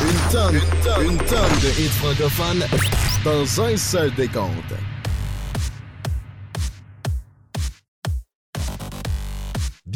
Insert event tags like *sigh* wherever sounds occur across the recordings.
Une tonne, une tonne, une tonne de hits francophones dans un seul décompte.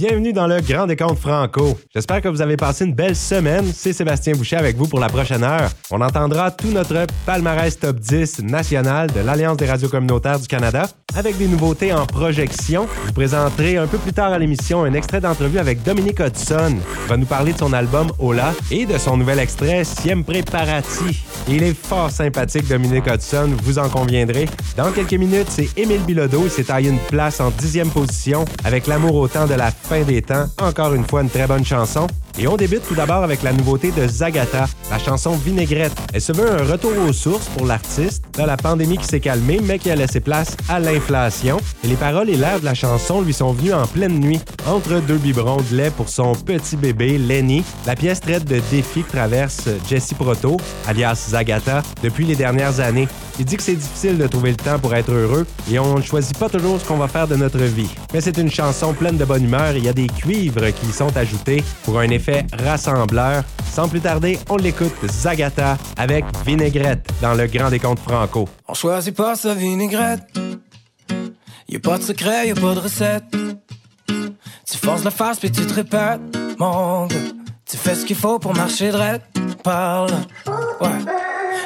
Bienvenue dans le Grand Décompte Franco. J'espère que vous avez passé une belle semaine. C'est Sébastien Boucher avec vous pour la prochaine heure. On entendra tout notre palmarès top 10 national de l'Alliance des radios communautaires du Canada avec des nouveautés en projection. Je vous présenterai un peu plus tard à l'émission un extrait d'entrevue avec Dominique Hudson. Il va nous parler de son album Ola et de son nouvel extrait Siempre Parati. Il est fort sympathique, Dominique Hudson, vous en conviendrez. Dans quelques minutes, c'est Émile Bilodeau. Il s'est taillé une place en dixième position avec L'amour au temps de la des temps. Encore une fois, une très bonne chanson. Et on débute tout d'abord avec la nouveauté de Zagata, la chanson Vinaigrette. Elle se veut un retour aux sources pour l'artiste, dans la pandémie qui s'est calmée, mais qui a laissé place à l'inflation. Et les paroles et l'air de la chanson lui sont venus en pleine nuit, entre deux biberons de lait pour son petit bébé, Lenny. La pièce traite de défis que traverse Jesse Proto, alias Zagata, depuis les dernières années. Il dit que c'est difficile de trouver le temps pour être heureux et on ne choisit pas toujours ce qu'on va faire de notre vie. Mais c'est une chanson pleine de bonne humeur il y a des cuivres qui sont ajoutés pour un effet rassembleur. Sans plus tarder, on l'écoute Zagata avec Vinaigrette dans le Grand Décompte Franco. On choisit pas sa vinaigrette. Y a pas de secret, y a pas de recette. Tu forces la face puis tu te répètes, mon. Tu fais ce qu'il faut pour marcher droit. Parle, ouais.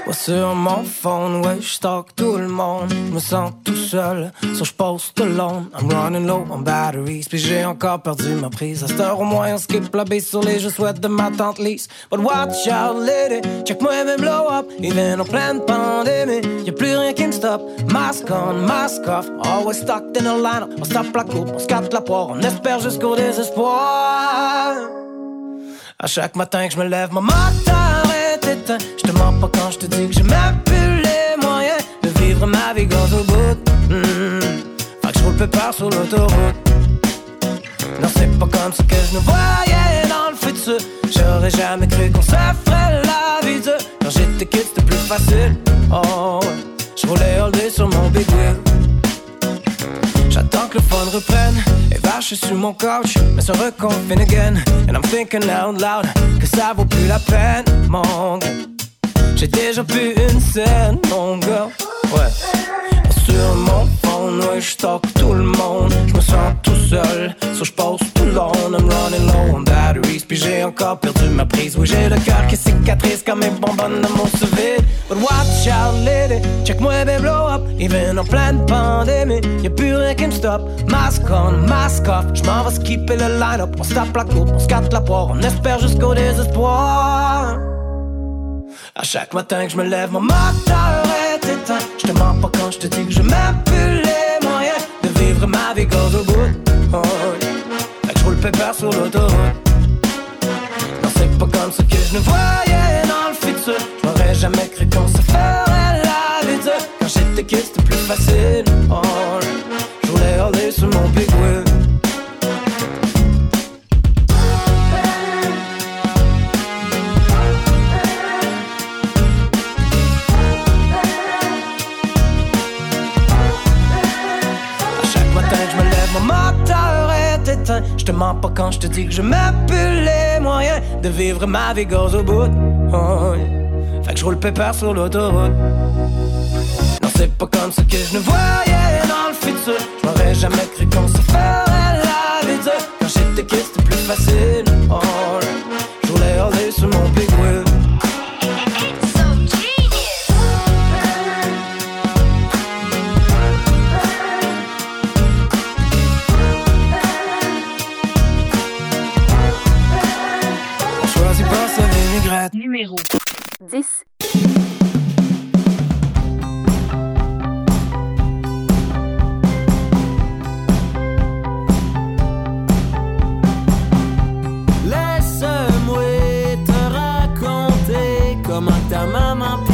Ouais, sur mon phone, ouais, j'stalk tout le monde. Je me sens tout seul, so j'poste alone. I'm running low on batteries, puis j'ai encore perdu ma prise. À cette heure, au moins, on skip la base sur les jeux souhaite de ma tante Lise. But watch out, lady, check-moi même blow up. Even en pleine pandémie, y'a plus rien qui me stoppe. Mask on, mask off, always stuck in a line. On stoppe la coupe, on scatte la poire, on espère jusqu'au désespoir. À chaque matin que je me lève, mon moteur est éteint. Je te je dis que même plus les moyens de vivre ma vie gauche au bout. Mm. Fait que je roule pépère sur l'autoroute. Non, c'est pas comme ça que je nous voyais dans le futur. J'aurais jamais cru qu'on se ferait la vie dure. Quand j'étais kid, c'était plus facile. Oh. Je roulais all day sur mon big wheel. J'attends que le fun reprenne et vache sur mon couch, mais se reconfine again. And I'm thinking out loud que ça vaut plus la peine, mon gars. J'ai déjà vu une scène, mon gars. Ouais. Sur mon phone, ouais, j'talk tout le monde. J'me sens tout seul, so j'pose tout long. I'm running low on batteries, puis j'ai encore perdu ma prise. Oui, j'ai le cœur qui cicatrice comme mes bonbonnes de mon vide. But watch out, lady, check-moi, baby, blow up. Even en pleine pandémie, y'a plus rien qui me stoppe. Mask on, mask off, j'm'en vais skipper le line-up. On se tape la coupe, on se la poire, on espère jusqu'au désespoir. Chaque matin que je me lève, mon moteur est éteint. Je te mens pas quand je te dis que je même plus les moyens de vivre ma vie gauche au bout. Oh, yeah. Que je roule pépère sur l'autoroute. Non, c'est pas comme ça que je ne voyais dans le futur. J'aurais jamais cru qu'on se ferait la vie dure. Quand j'étais kid, c'était plus facile. Oh, yeah. Je voulais aller sur mon big wheel. Te mens pas quand je te dis que je plus les moyens de vivre ma vie gauche au bout. Oh. Fait que je roule pépère sur l'autoroute. Non, c'est pas comme ça que je ne voyais dans le futur. J'aurais jamais cru qu'on se ferait la vie dure. Quand j'étais kid, c'était plus facile. Oh. Je voulais aller sur mon big wheel. Numéro 10. Laisse-moi te raconter comment ta maman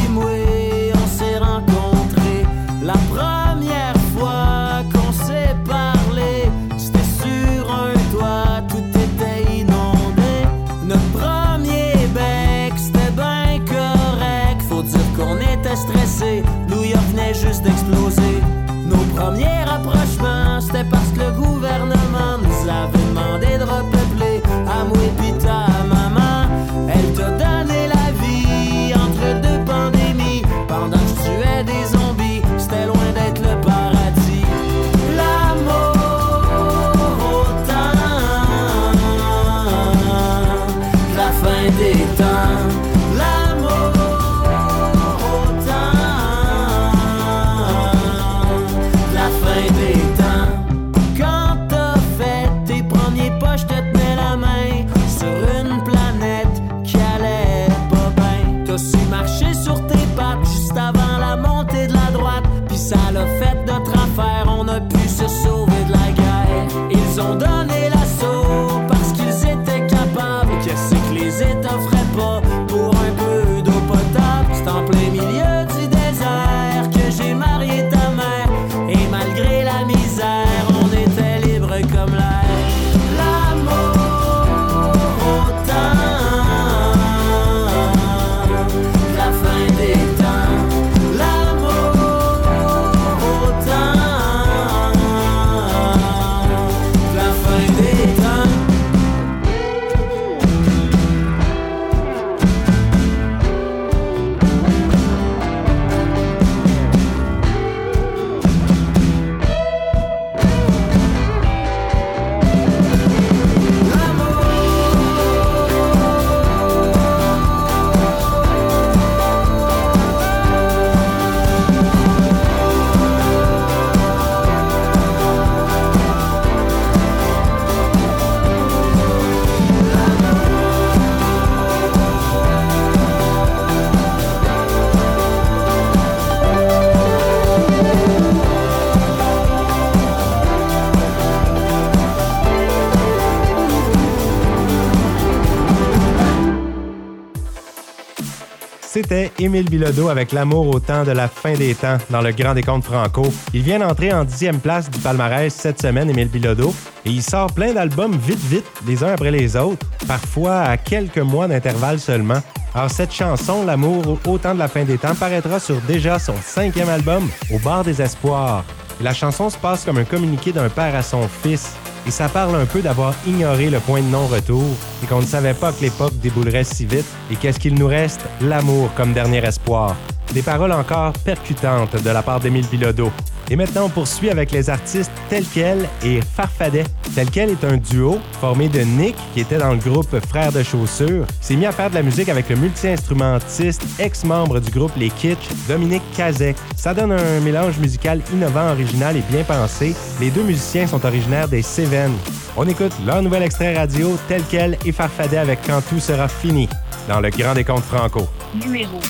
Émile Bilodeau avec L'amour au temps de la fin des temps dans le Grand Décompte Franco. Il vient d'entrer en dixième place du palmarès cette semaine, Émile Bilodeau, et il sort plein d'albums vite vite, les uns après les autres, parfois à quelques mois d'intervalle seulement. Alors cette chanson, L'amour au temps de la fin des temps, paraîtra sur déjà son cinquième album, Au bar des espoirs. La chanson se passe comme un communiqué d'un père à son fils. Et ça parle un peu d'avoir ignoré le point de non-retour et qu'on ne savait pas que l'époque déboulerait si vite. Et qu'est-ce qu'il nous reste? L'amour comme dernier espoir. Des paroles encore percutantes de la part d'Émile Bilodeau. Et maintenant, on poursuit avec les artistes Tel Quel et Farfadet. Tel Quel est un duo formé de Nick, qui était dans le groupe Frères de Chaussures, s'est mis à faire de la musique avec le multi-instrumentiste, ex-membre du groupe Les Kitsch, Dominique Kazek. Ça donne un mélange musical innovant, original et bien pensé. Les deux musiciens sont originaires des Cévennes. On écoute leur nouvel extrait radio Tel Quel et Farfadet avec Quand tout sera fini, dans le Grand Décompte Franco. Numéro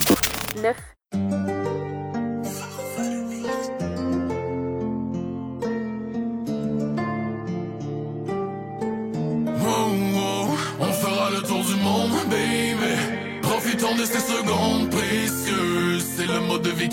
9.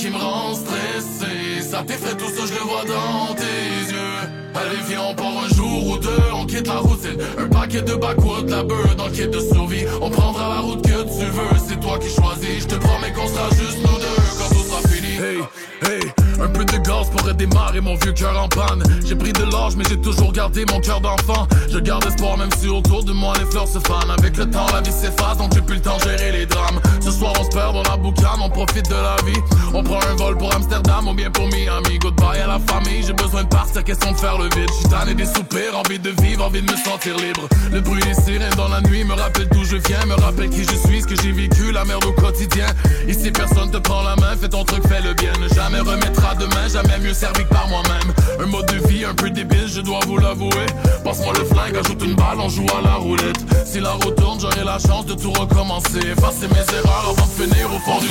Qui me rend stressé. Ça t'effraie tout ça, je le vois dans tes yeux. Allez, viens, on part un jour ou deux. On quitte la routine. Un paquet de backwoods, la beurre dans le kit de survie. On prendra la route que tu veux. C'est toi qui choisis. Je te promets qu'on sera juste nous deux quand tout sera fini. Hey, hey. Un peu de gaz pour redémarrer mon vieux cœur en panne. J'ai pris de l'âge, mais j'ai toujours gardé mon cœur d'enfant. Je garde espoir, même si autour de moi les fleurs se fanent. Avec le temps, la vie s'efface, donc j'ai plus le temps de gérer les drames. Ce soir, on se perd dans la boucane, on profite de la vie. On prend un vol pour Amsterdam ou bien pour Miami. Goodbye à la famille, j'ai besoin de partir, question de faire le vide? J'suis tanné des soupirs, envie de vivre, envie de me sentir libre. Le bruit des sirènes dans la nuit me rappelle d'où je viens, me rappelle qui je suis, ce que j'ai vécu, la merde au quotidien. Ici, personne te prend la main, fais ton truc, fais le bien. Ne jamais remettre à demain, jamais mieux servi que par moi-même. Un mode de vie un peu débile, je dois vous l'avouer. Passe-moi le flingue, ajoute une balle, on joue à la roulette. Si la route tourne, j'aurai la chance de tout recommencer. Effacer mes erreurs avant de finir au fond du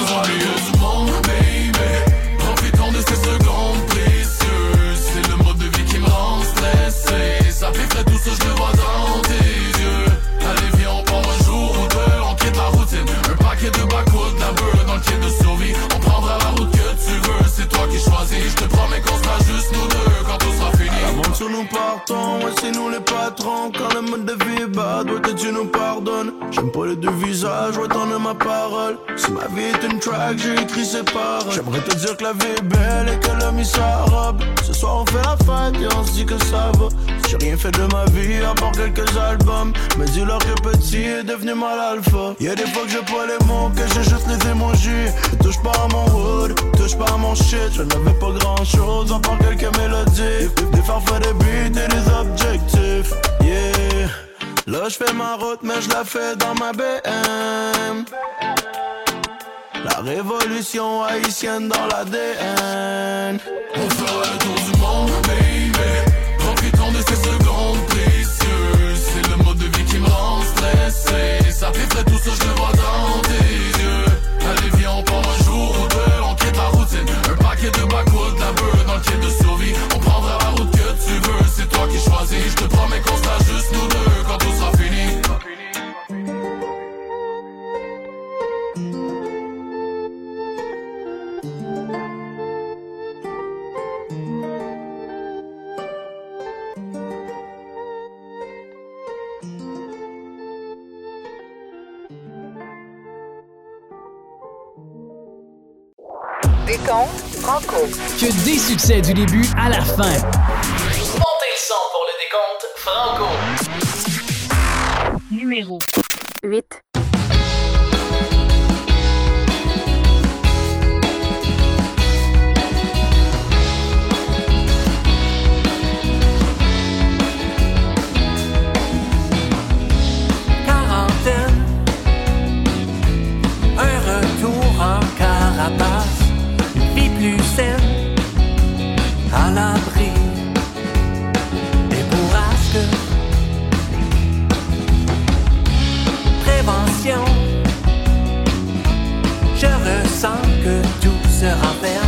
monde, baby. Profitons de ces secondes précieuses. C'est le mode de vie qui me rend stressé. Ça fait tout ça, je le vois dans tes yeux. Allez, viens, on part un jour ou deux, on quitte la routine. Un paquet de backwoods, la beurre dans le kit de nous partons, ouais c'est nous les patrons Quand le mode de vie est bad, ouais tu nous pardonnes J'aime pas les deux visages, ouais t'en as ma parole. Si ma vie est une track, j'ai écrit ces paroles. J'aimerais te dire que la vie est belle et que l'homme il sa robe Ce soir on fait la fête et on se dit que ça va. J'ai rien fait de ma vie à part quelques albums. Mais dis-leur que petit est devenu mal alpha. Y'a des fois que j'ai pas les mots, que j'ai juste les émojis. Touche pas à mon hood, touche pas à mon shit. Je n'avais pas grand chose à part quelques mélodies. Des, des beats et des objectifs Yeah Là, je fais ma route, mais je la fais dans ma BM. La révolution haïtienne dans l'ADN. On fera le tour du monde, baby. Profitons de ces secondes précieuses. C'est le mode de vie qui me rend stressé. Ça fait tout ça, je vois dans succès du début à la fin. Montez le son pour le décompte Franco. Numéro 8. Tout se renferme.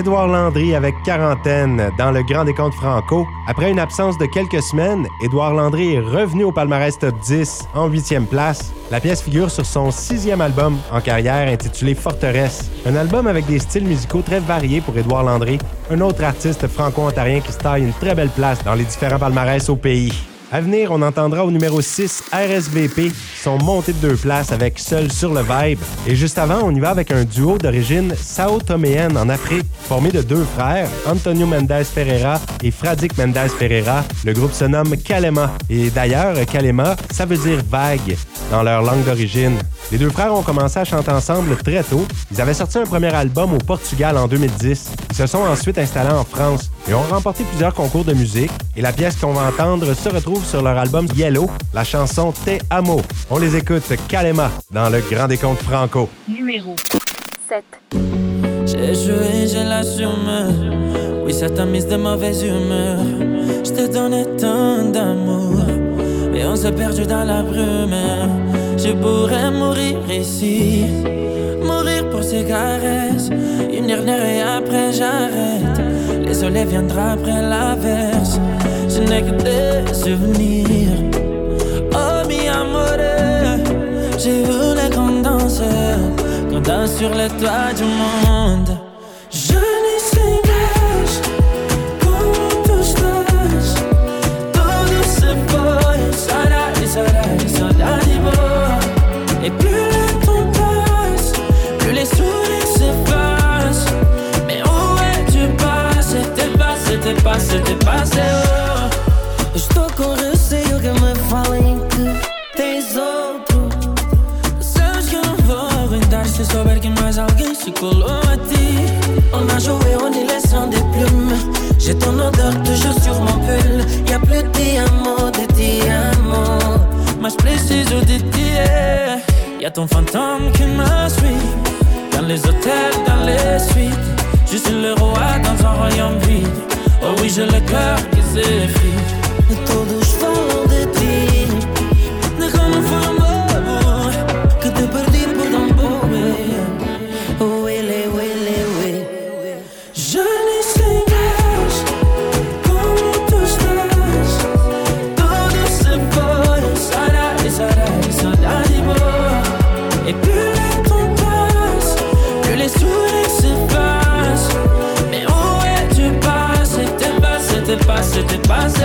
Édouard Landry avec quarantaine dans le Grand Décompte Franco. Après une absence de quelques semaines, Édouard Landry est revenu au palmarès top 10 en huitième place. La pièce figure sur son sixième album en carrière intitulé Forteresse. Un album avec des styles musicaux très variés pour Édouard Landry, un autre artiste franco-ontarien qui se taille une très belle place dans les différents palmarès au pays. À venir, on entendra au numéro 6 RSVP, sont montés de deux places avec Seul sur le Vibe. Et juste avant, on y va avec un duo d'origine sao-toméenne en Afrique, formé de deux frères, Antonio Mendes Ferreira et Fradique Mendes Ferreira. Le groupe se nomme Kalema. Et d'ailleurs, Kalema, ça veut dire vague dans leur langue d'origine. Les deux frères ont commencé à chanter ensemble très tôt. Ils avaient sorti un premier album au Portugal en 2010. Ils se sont ensuite installés en France et ont remporté plusieurs concours de musique. Et la pièce qu'on va entendre se retrouve sur leur album Yellow, la chanson Te Amo. On les écoute Kalema dans le Grand Décompte Franco. Numéro 7. J'ai joué, j'ai l'assume. Oui, ça t'a mise de mauvaise humeur. Je te donnais tant d'amour. Et on s'est perdu dans la brume. Je pourrais mourir ici. Mourir pour ces caresses. Une dernière et après j'arrête. Les soleils viendra après l'averse. Je n'ai que des souvenirs. Oh, mi amore. J'ai voulu qu'on danse. Qu'on danse sur les toits du monde. Je n'y passé, t'es passé, t'es passé, oh. Estou com receio que me falem que tens outro. Sabes que eu não vou aguentar se souber que mais alguém se colou a ti. On a joué en laissant des plumes. J'ai ton odeur toujours sur mon pull. Y'a plus de diamants, de diamants. Mas preciso de ti. é. Y'a ton fantôme qui me suit. Dans les hôtels, dans les suites. Je suis le roi dans un royaume vide. Oh oui, j'ai le cœur qui s'effrite. Passé,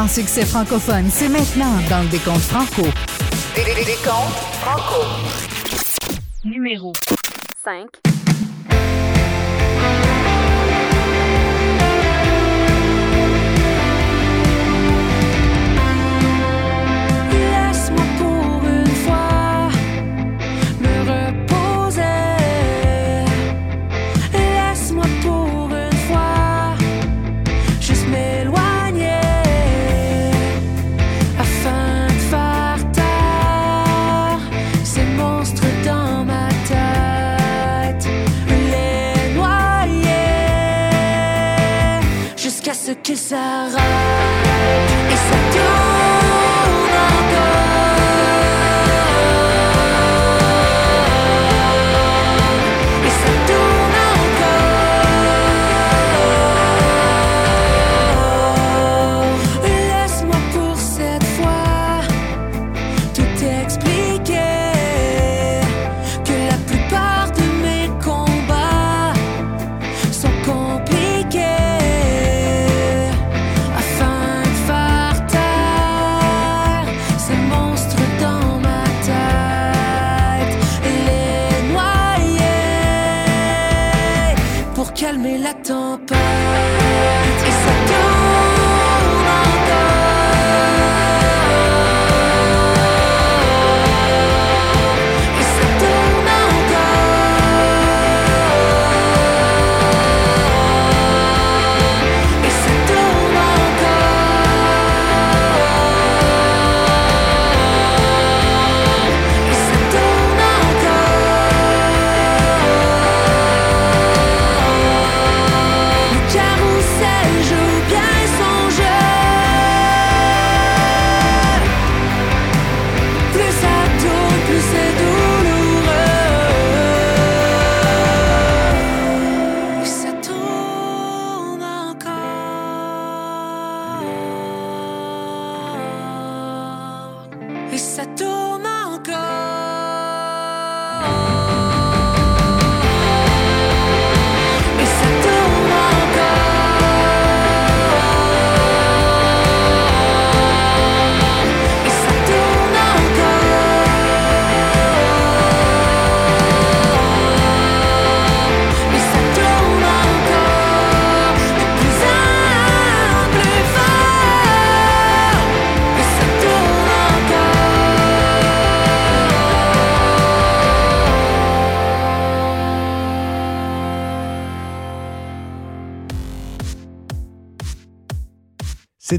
grands succès francophones, c'est maintenant dans le décompte franco. Décompte franco. Numéro 5. ce que ça. Attends.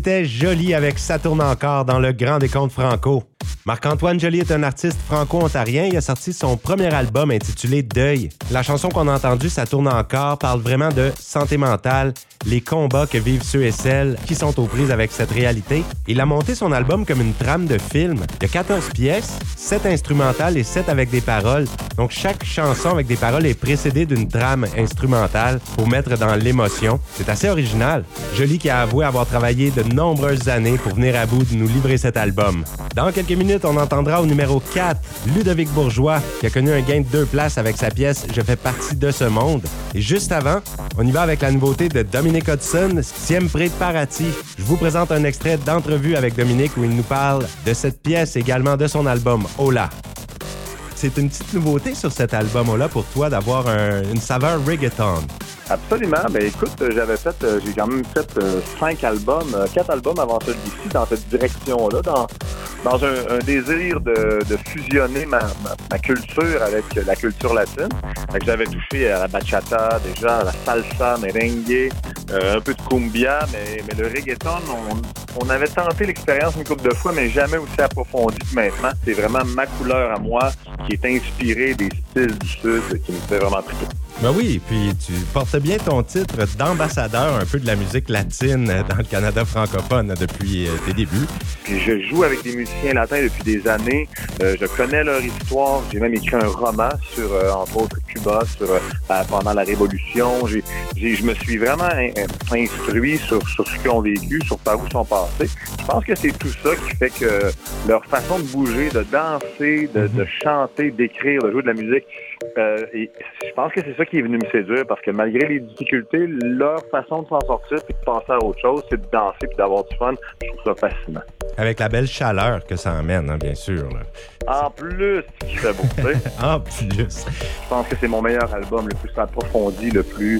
C'était Jolie avec Ça tourne encore dans le Grand Décompte Franco. Marc-Antoine Joly est un artiste franco-ontarien. Il a sorti son premier album intitulé Deuil. La chanson qu'on a entendue, Ça tourne encore, parle vraiment de santé mentale les combats que vivent ceux et celles qui sont aux prises avec cette réalité. Il a monté son album comme une trame de film. Il y a 14 pièces, 7 instrumentales et 7 avec des paroles. Donc chaque chanson avec des paroles est précédée d'une trame instrumentale pour mettre dans l'émotion. C'est assez original. Jolie qui a avoué avoir travaillé de nombreuses années pour venir à bout de nous livrer cet album. Dans quelques minutes, on entendra au numéro 4 Ludovic Bourgeois qui a connu un gain de deux places avec sa pièce Je fais partie de ce monde. Et juste avant, on y va avec la nouveauté de Dominic Hudson, Siempre Parati. Je vous présente un extrait d'entrevue avec Dominique où il nous parle de cette pièce également de son album Hola. C'est une petite nouveauté sur cet album-là pour toi d'avoir une saveur reggaeton. Absolument. Ben écoute, j'avais fait, euh, j'ai quand même fait euh, cinq albums, euh, quatre albums avant celui-ci dans cette direction-là, dans, dans un, désir de, fusionner ma, culture avec la culture latine. j'avais touché à la bachata déjà, à la salsa, merengue, un peu de cumbia, mais, le reggaeton, on, avait tenté l'expérience une couple de fois, mais jamais aussi approfondi que maintenant. C'est vraiment ma couleur à moi qui est inspirée des styles du Sud qui me fait vraiment triper. Ben oui, puis tu portes bien ton titre d'ambassadeur un peu de la musique latine dans le Canada francophone depuis euh, tes débuts. Puis je joue avec des musiciens latins depuis des années. Euh, je connais leur histoire. J'ai même écrit un roman sur, euh, entre autres, Cuba, sur pendant la Révolution. J'ai, je me suis vraiment instruit sur, sur ce qu'ils ont vécu, sur par où ils sont passés. Je pense que c'est tout ça qui fait que leur façon de bouger, de danser, de, de chanter, d'écrire, de jouer de la musique, euh, et je pense que c'est ça qui est venu me séduire parce que malgré les difficultés, leur façon de s'en sortir et de penser à autre chose, c'est de danser et d'avoir du fun. Je trouve ça fascinant. Avec la belle chaleur que ça emmène, hein, bien sûr. En plus, qui fait beau, *laughs* En plus. Je pense que c'est mon meilleur album, le plus approfondi, le plus,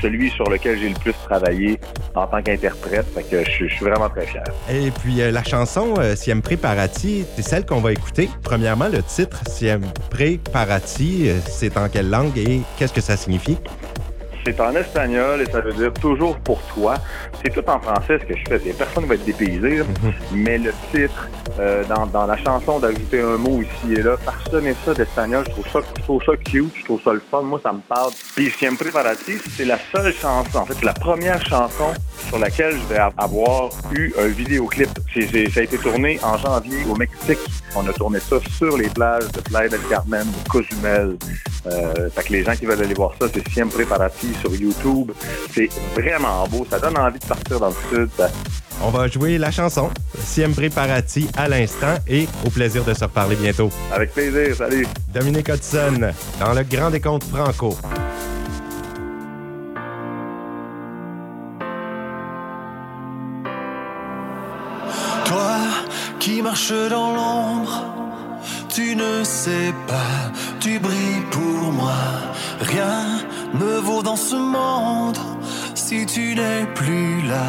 celui sur lequel j'ai le plus travaillé en tant qu'interprète. Fait que je, suis vraiment très fier. Et puis, euh, la chanson euh, Siempre Parati, c'est celle qu'on va écouter. Premièrement, le titre Siempre Parati, euh, c'est en quelle langue et qu'est-ce que ça signifie? C'est en espagnol et ça veut dire toujours pour toi. C'est tout en français ce que je fais. Personne ne va être dépaysé, mhm. mais le titre, euh, dans, la chanson, d'ajouter un mot ici et là, parsemer ça d'espagnol, je trouve ça, je trouve ça cute, je trouve ça le fun. Moi, ça me parle. Puis Siempre para ti, c'est la seule chanson, en fait, c'est la première chanson sur laquelle je vais avoir eu un vidéoclip. ça a été tourné en janvier au Mexique. On a tourné ça sur les plages de Playa del Carmen, de Cozumel. Euh, fait que les gens qui veulent aller voir ça, c'est Siempre para ti sur YouTube. C'est vraiment beau. Ça donne envie de partir dans le sud. On va jouer la chanson Siempre Parati à l'instant et au plaisir de se reparler bientôt. Avec plaisir, salut. Dominique Hudson dans le Grand Décompte Franco. Toi qui marches dans l'ombre, tu ne sais pas, tu brilles pour moi. Rien me vaut dans ce monde si tu n'es plus là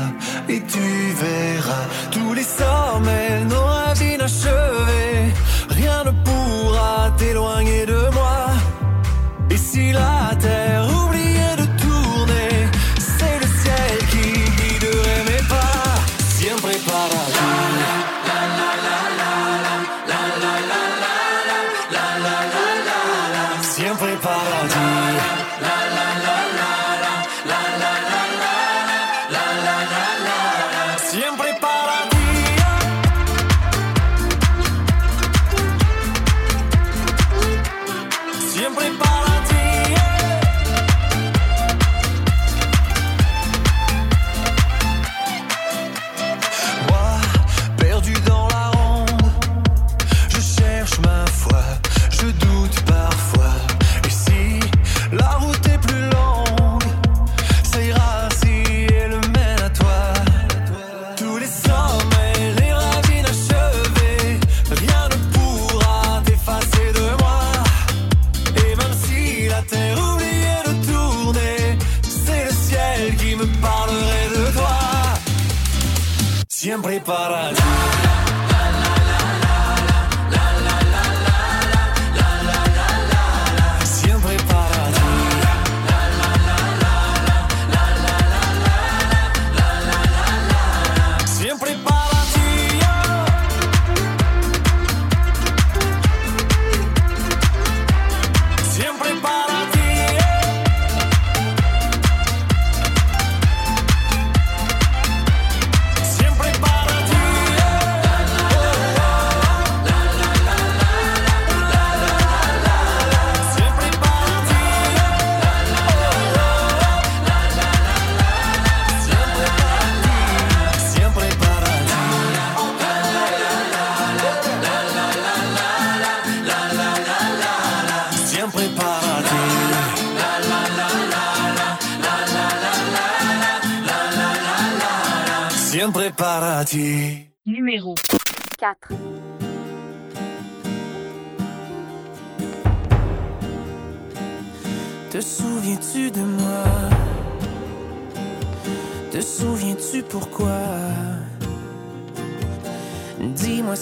et tu verras tous les sommets, nos rêves inachevés. Rien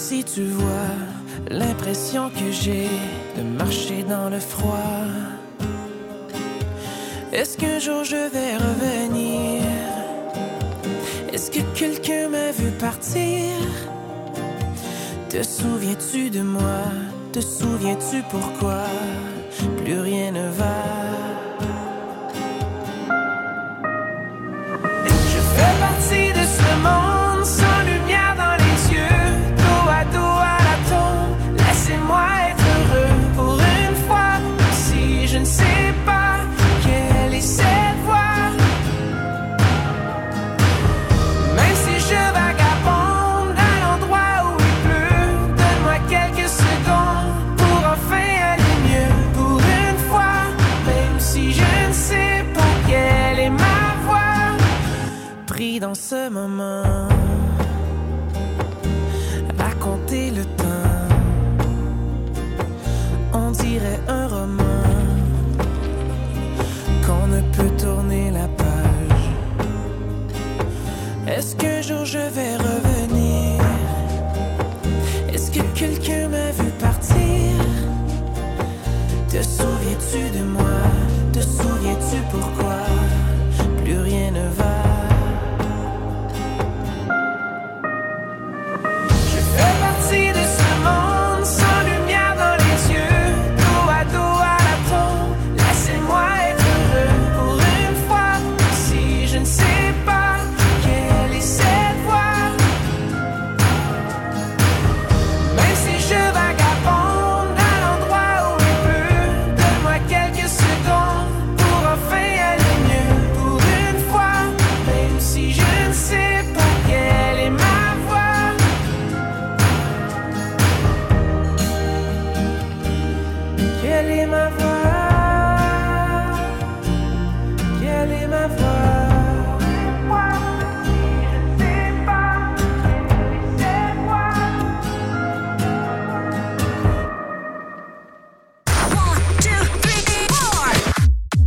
si tu vois l'impression que j'ai de marcher dans le froid. Est-ce qu'un jour je vais revenir? Est-ce que quelqu'un m'a vu partir? Te souviens-tu de moi? Te souviens-tu pourquoi? Plus rien ne va. Quelle est ma voix? Quelle est ma voix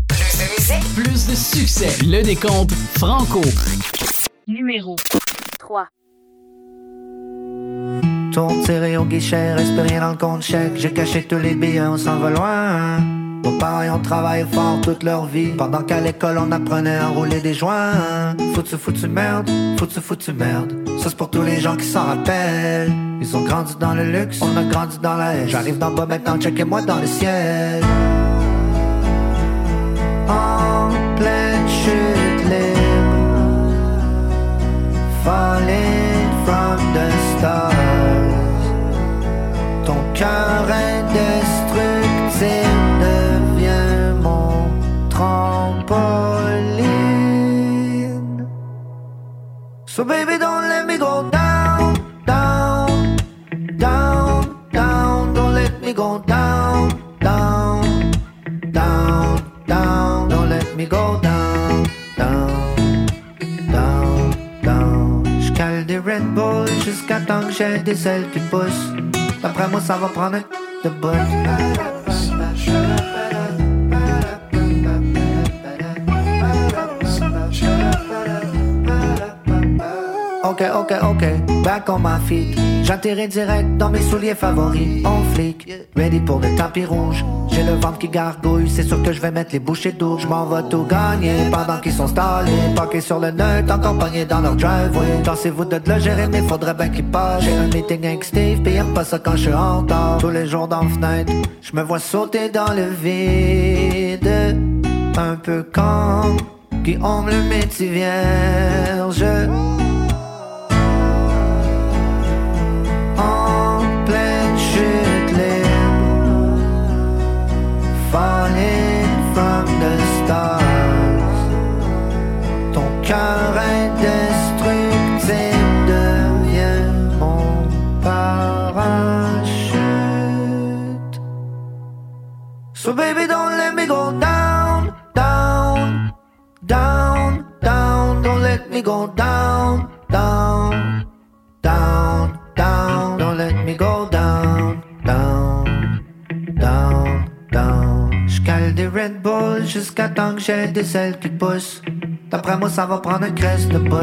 Plus de musique, plus de succès. Le décompte Franco. Numéro 3. Tourne tiré au guichet, reste rien dans le compte chèque. J'ai caché tous les billets, on s'en va loin. Nos parents ont travaillé fort toute leur vie. Pendant qu'à l'école on apprenait à rouler des joints. Foutu, foutu merde, foutu, foutu merde. Ça c'est pour tous les gens qui s'en rappellent. Ils ont grandi dans le luxe, on a grandi dans la haine. J'arrive d'en bas maintenant, checkez-moi dans le ciel. En pleine chute libre. Falling from the stars. Ton cœur indestructible devient mon trampoline. So baby, don't let me go down, down, down, down. Don't let me go down, down, down, down. Don't let me go down, down, down, down. J'cale des Red Bull jusqu'à temps que j'ai des ailes qui poussent. D'après moi, ça va prendre de bout. Ok, ok, ok, back on my feet. J'atterris direct dans mes souliers favoris. On flic, ready pour le tapis rouge. J'ai le ventre qui gargouille, c'est sûr que je vais mettre les bouchées d'eau. Je m'en vais tout gagner pendant qu'ils sont stallés. Parqués sur le nerd, encore pognés dans leur driveway. Pensez-vous de le gérer, mais faudrait bien qu'ils passent. J'ai un meeting avec Steve, pis pas ça quand je suis en retard. Tous les jours dans la fenêtre, je me vois sauter dans le vide. Un peu comme qui ont le métier vierge. Falling from the stars. Ton cœur indestructible devient mon parachute. So baby, don't let me go down, down, down, down. Don't let me go down, down, Red Bull jusqu'à temps que j'ai des ailes qui poussent. D'après moi, ça va prendre une crèche de bout.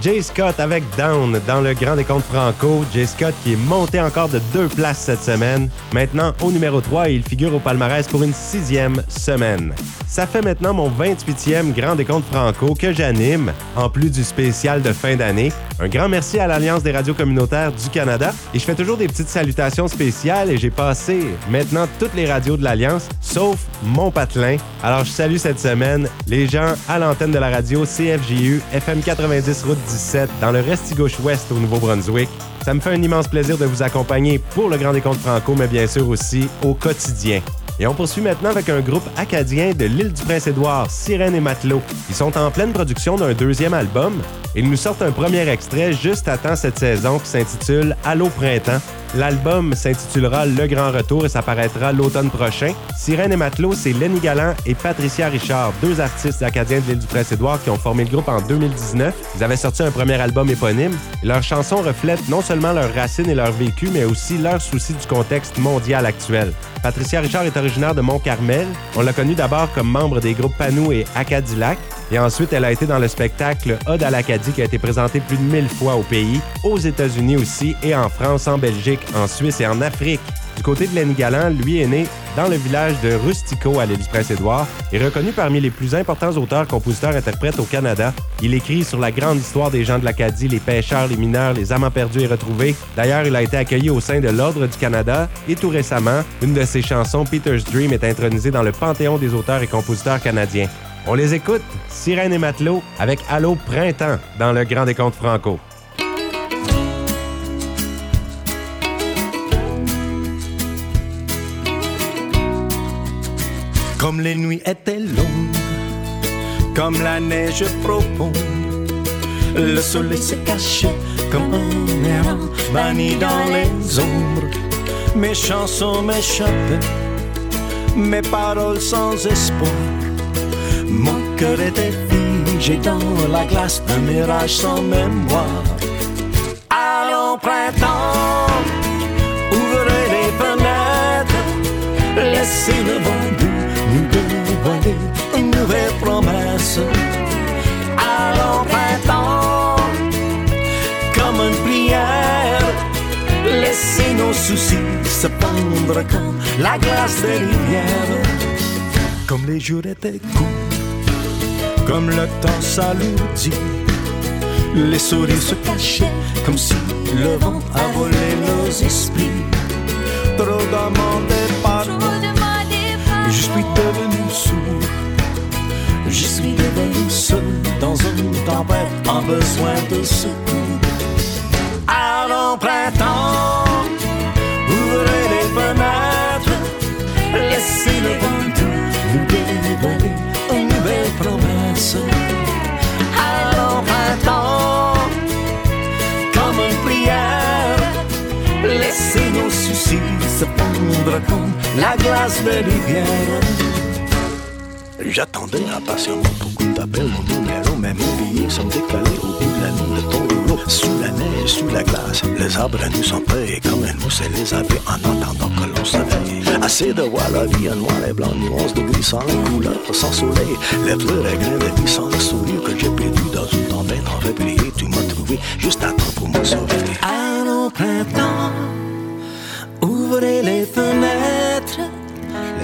Jay Scott avec Down dans le Grand Décompte Franco. Jay Scott qui est monté encore de deux places cette semaine. Maintenant au numéro 3 et il figure au palmarès pour une sixième semaine. Ça fait maintenant mon 28e Grand Décompte Franco que j'anime, en plus du spécial de fin d'année. Un grand merci à l'Alliance des radios communautaires du Canada. Et je fais toujours des petites salutations spéciales et j'ai passé maintenant toutes les radios de l'Alliance, sauf mon patelin. Alors je salue cette semaine les gens à l'antenne de la radio CFJU FM 90 Route 17 dans le Restigouche-Ouest au Nouveau-Brunswick. Ça me fait un immense plaisir de vous accompagner pour le Grand Décompte Franco, mais bien sûr aussi au quotidien. Et on poursuit maintenant avec un groupe acadien de l'île du Prince-Édouard, Sirène et Matelot. Ils sont en pleine production d'un deuxième album. Ils nous sortent un premier extrait juste à cette saison qui s'intitule Allô Printemps. L'album s'intitulera Le Grand Retour et ça paraîtra l'automne prochain. Sirène et Matelot, c'est Lenny Galland et Patricia Richard, deux artistes acadiens de l'île du Prince-Édouard qui ont formé le groupe en 2019. Ils avaient sorti un premier album éponyme. Leurs chansons reflètent non seulement leurs racines et leur vécu, mais aussi leurs soucis du contexte mondial actuel. Patricia Richard est originaire de Mont-Carmel. On l'a connue d'abord comme membre des groupes Panou et Acadillac. Et ensuite, elle a été dans le spectacle Ode à l'Acadie qui a été présenté plus de 1000 fois au pays, aux États-Unis aussi, et en France, en Belgique, en Suisse et en Afrique. Du côté de Lenny Galland, lui est né dans le village de Rustico à l'île du Prince-Édouard et reconnu parmi les plus importants auteurs, compositeurs, interprètes au Canada. Il écrit sur la grande histoire des gens de l'Acadie, les pêcheurs, les mineurs, les amants perdus et retrouvés. D'ailleurs, il a été accueilli au sein de l'Ordre du Canada et tout récemment, une de ses chansons, Peter's Dream, est intronisée dans le Panthéon des auteurs et compositeurs canadiens. On les écoute, Sirène et Matelot, avec Allô Printemps dans le Grand Décompte Franco. Comme les nuits étaient longues, comme la neige profonde, le soleil s'est caché comme un errant banni dans les ombres. Mes chansons m'échappaient, mes paroles sans espoir. Mon cœur était figé dans la glace d'un mirage sans mémoire. Allons printemps, ouvrez les fenêtres, laissez le vent promesse. Allons printemps, comme une prière, laissez nos soucis se pendre comme la glace des rivières. Comme les jours étaient courts, comme le temps s'alourdit, les sourires se cachaient comme si le vent a volé nos esprits. Trop demandé pardon, je suis devenu sourd. Je suis devenu seul dans une tempête en besoin de secours. Allons printemps, ouvrez les fenêtres, laissez le vent nous dévoiler une nouvelle promesse. Allons printemps, comme une prière, laissez nos soucis se pondre comme la glace des rivières. J'attendais impatiemment beaucoup d'appels, mon numéro, mais mon billet sont décalés au bout de la nuit de ton rouleau. Sous la neige, sous la glace, les arbres nous sont prêts comme un mousse et les abeilles en attendant que l'on s'éveille. Assez de voir la vie en noir et blanc, nuance de gris sans couleur, sans soleil. Les fleurs et grains de sans le sourire que j'ai perdu dans une tempête en février. Tu m'as trouvé juste à temps pour me sauver. Printemps, ouvrez les fenêtres,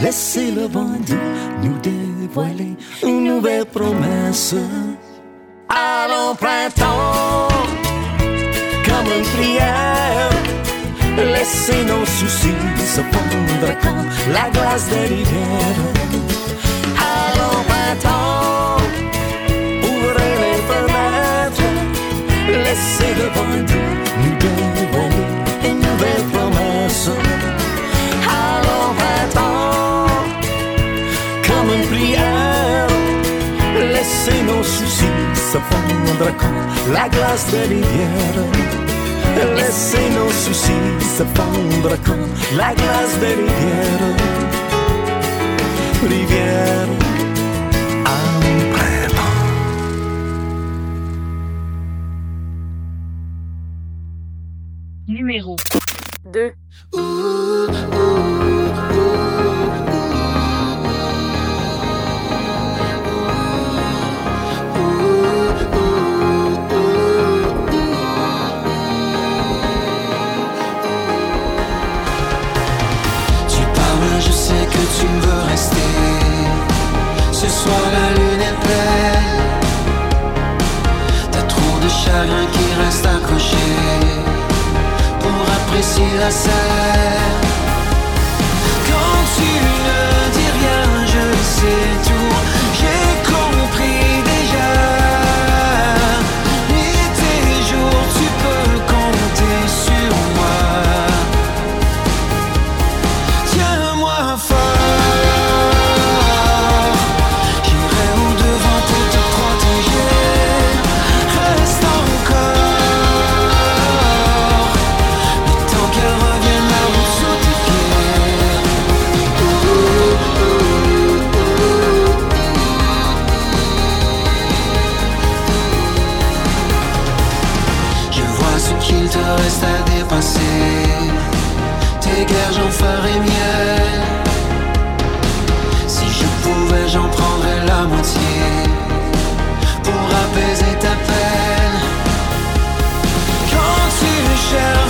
laissez le vent nous dévoiler une nouvelle promesse. Allons printemps, comme une prière, laissez nos soucis se fondre comme la glace des rivières. Allons printemps, ouvrez les fenêtres, laissez le vent nos soucis se fondre comme la glace des rivières. Laissez nos soucis se fondre comme la glace des rivières. Rivière en. Numéro 2. Apprécier la scène. Reste à dépasser. Tes guerres, j'en ferai miel. Si je pouvais, j'en prendrais la moitié pour apaiser ta peine. Quand tu cherches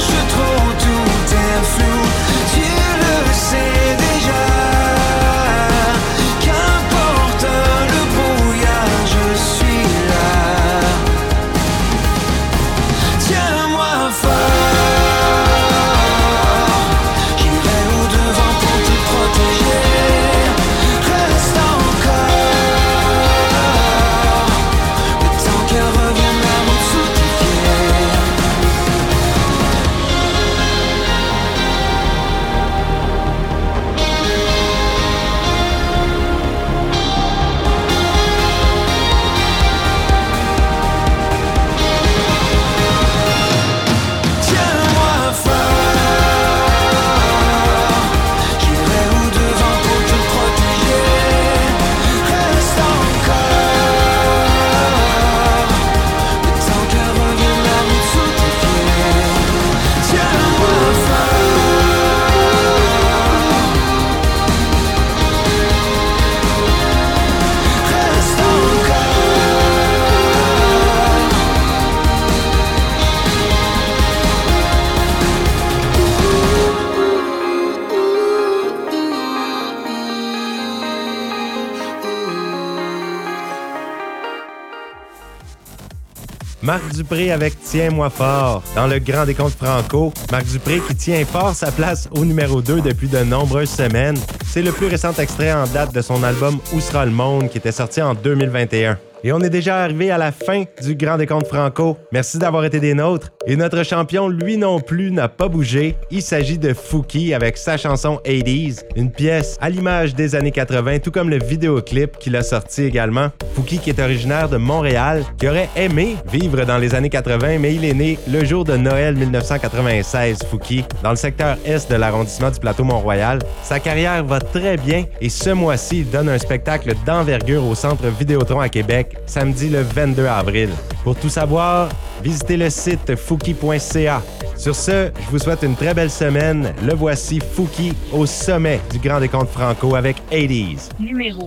Marc Dupré avec Tiens-moi fort. Dans le grand décompte franco, Marc Dupré qui tient fort sa place au numéro 2 depuis de nombreuses semaines. C'est le plus récent extrait en date de son album Où sera le monde qui était sorti en 2021. Et on est déjà arrivé à la fin du Grand Décompte Franco. Merci d'avoir été des nôtres. Et notre champion, lui non plus, n'a pas bougé. Il s'agit de Fouki avec sa chanson 80s, une pièce à l'image des années 80, tout comme le vidéoclip qu'il a sorti également. Fouki qui est originaire de Montréal, qui aurait aimé vivre dans les années 80, mais il est né le jour de Noël 1996, Fouki, dans le secteur est de l'arrondissement du plateau Mont-Royal. Sa carrière va très bien et ce mois-ci, il donne un spectacle d'envergure au Centre Vidéotron à Québec, samedi le 22 avril. Pour tout savoir, visitez le site fouki.ca. Sur ce, je vous souhaite une très belle semaine. Le voici Fouki au sommet du Grand Décompte Franco avec 80s. Numéro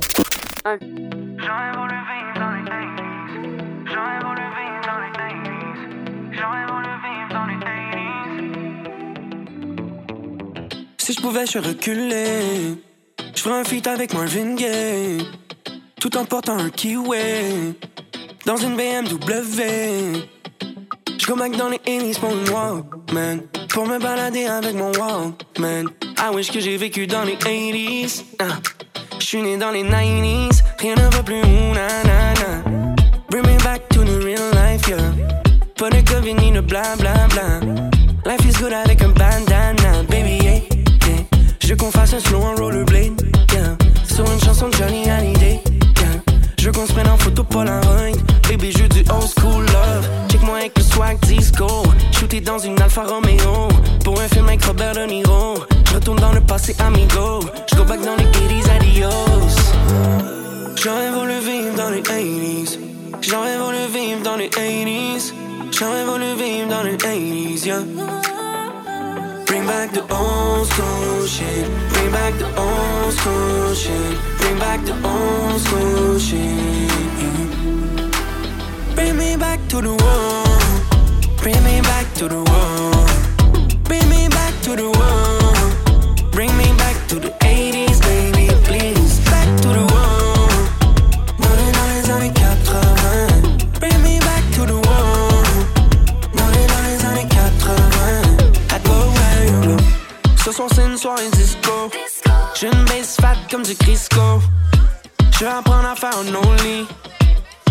1. Si je pouvais, je reculer. Je ferais un feat avec Marvin Gaye. Tout en portant un kiwi. Dans une BMW. Go back dans les 80s pour une Walkman. Pour me balader avec mon Walkman. I wish que j'ai vécu dans les 80s. Ah. Je suis né dans les 90s. Rien ne va plus. ouh, na, na, na. Bring me back to the real life, yeah. Pas de Covid ni de bla bla bla. Life is good avec un bandana, baby, yeah, yeah. Je qu'on fasse un slow en rollerblade, yeah. Sur une chanson de Johnny Hallyday, veux qu'on se photo Polaroid, baby, je du old school love. Check-moi avec le swag disco. Shooter dans une Alfa Romeo. Pour un film avec Robert De Niro. Retourne dans le passé amigo. Je go back dans les 80s, adios. J'aurais voulu vivre dans les 80s J'aurais voulu vivre dans les 80s J'aurais voulu vivre dans les 80s, yeah Bring back the old school shit. Bring back the old school shit. Bring back the old school shit. Bring me back to the world. Bring me back to the world. Bring me back to the world. Bring me back to the soirée disco. J'ai une base fat comme du Crisco. Je vais apprendre à faire un only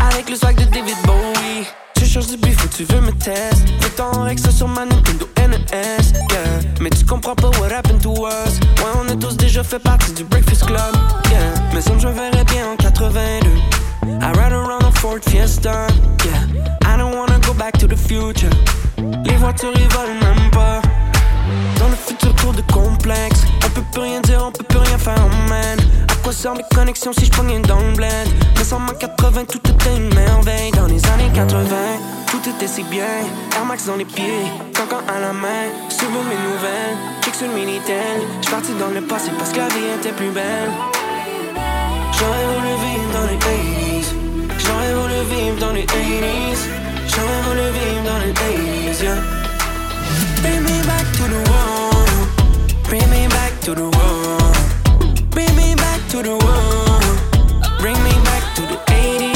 Avec le swag de David Bowie. Tu changes de bif tu veux me test. Fais ton Rex sur ma Nintendo NES yeah. Mais tu comprends pas what happened to us. Ouais on est tous déjà fait partie du Breakfast Club. Yeah. Mais ça je verrais bien en 82 I ride around a Ford Fiesta. Yeah. I don't wanna go back to the future. Les voitures ils volent même pas dans le futur tour de complexe. On peut plus rien dire, on peut plus rien faire, man À quoi servent les connexions si je pognais dans le Mais sans ma 80, tout était une merveille. Dans les années 80, tout était si bien. Air Max dans les pieds, cancan à la main. Suivre mes nouvelles, check sur le Minitel parti dans le passé parce que la vie était plus belle. J'aurais voulu vivre dans les 80s J'aurais voulu vivre dans les 80s J'aurais voulu vivre dans les 80s, yeah Bring me back to the world. Bring me back to the. Bring me back to the. Bring me back to the 80s.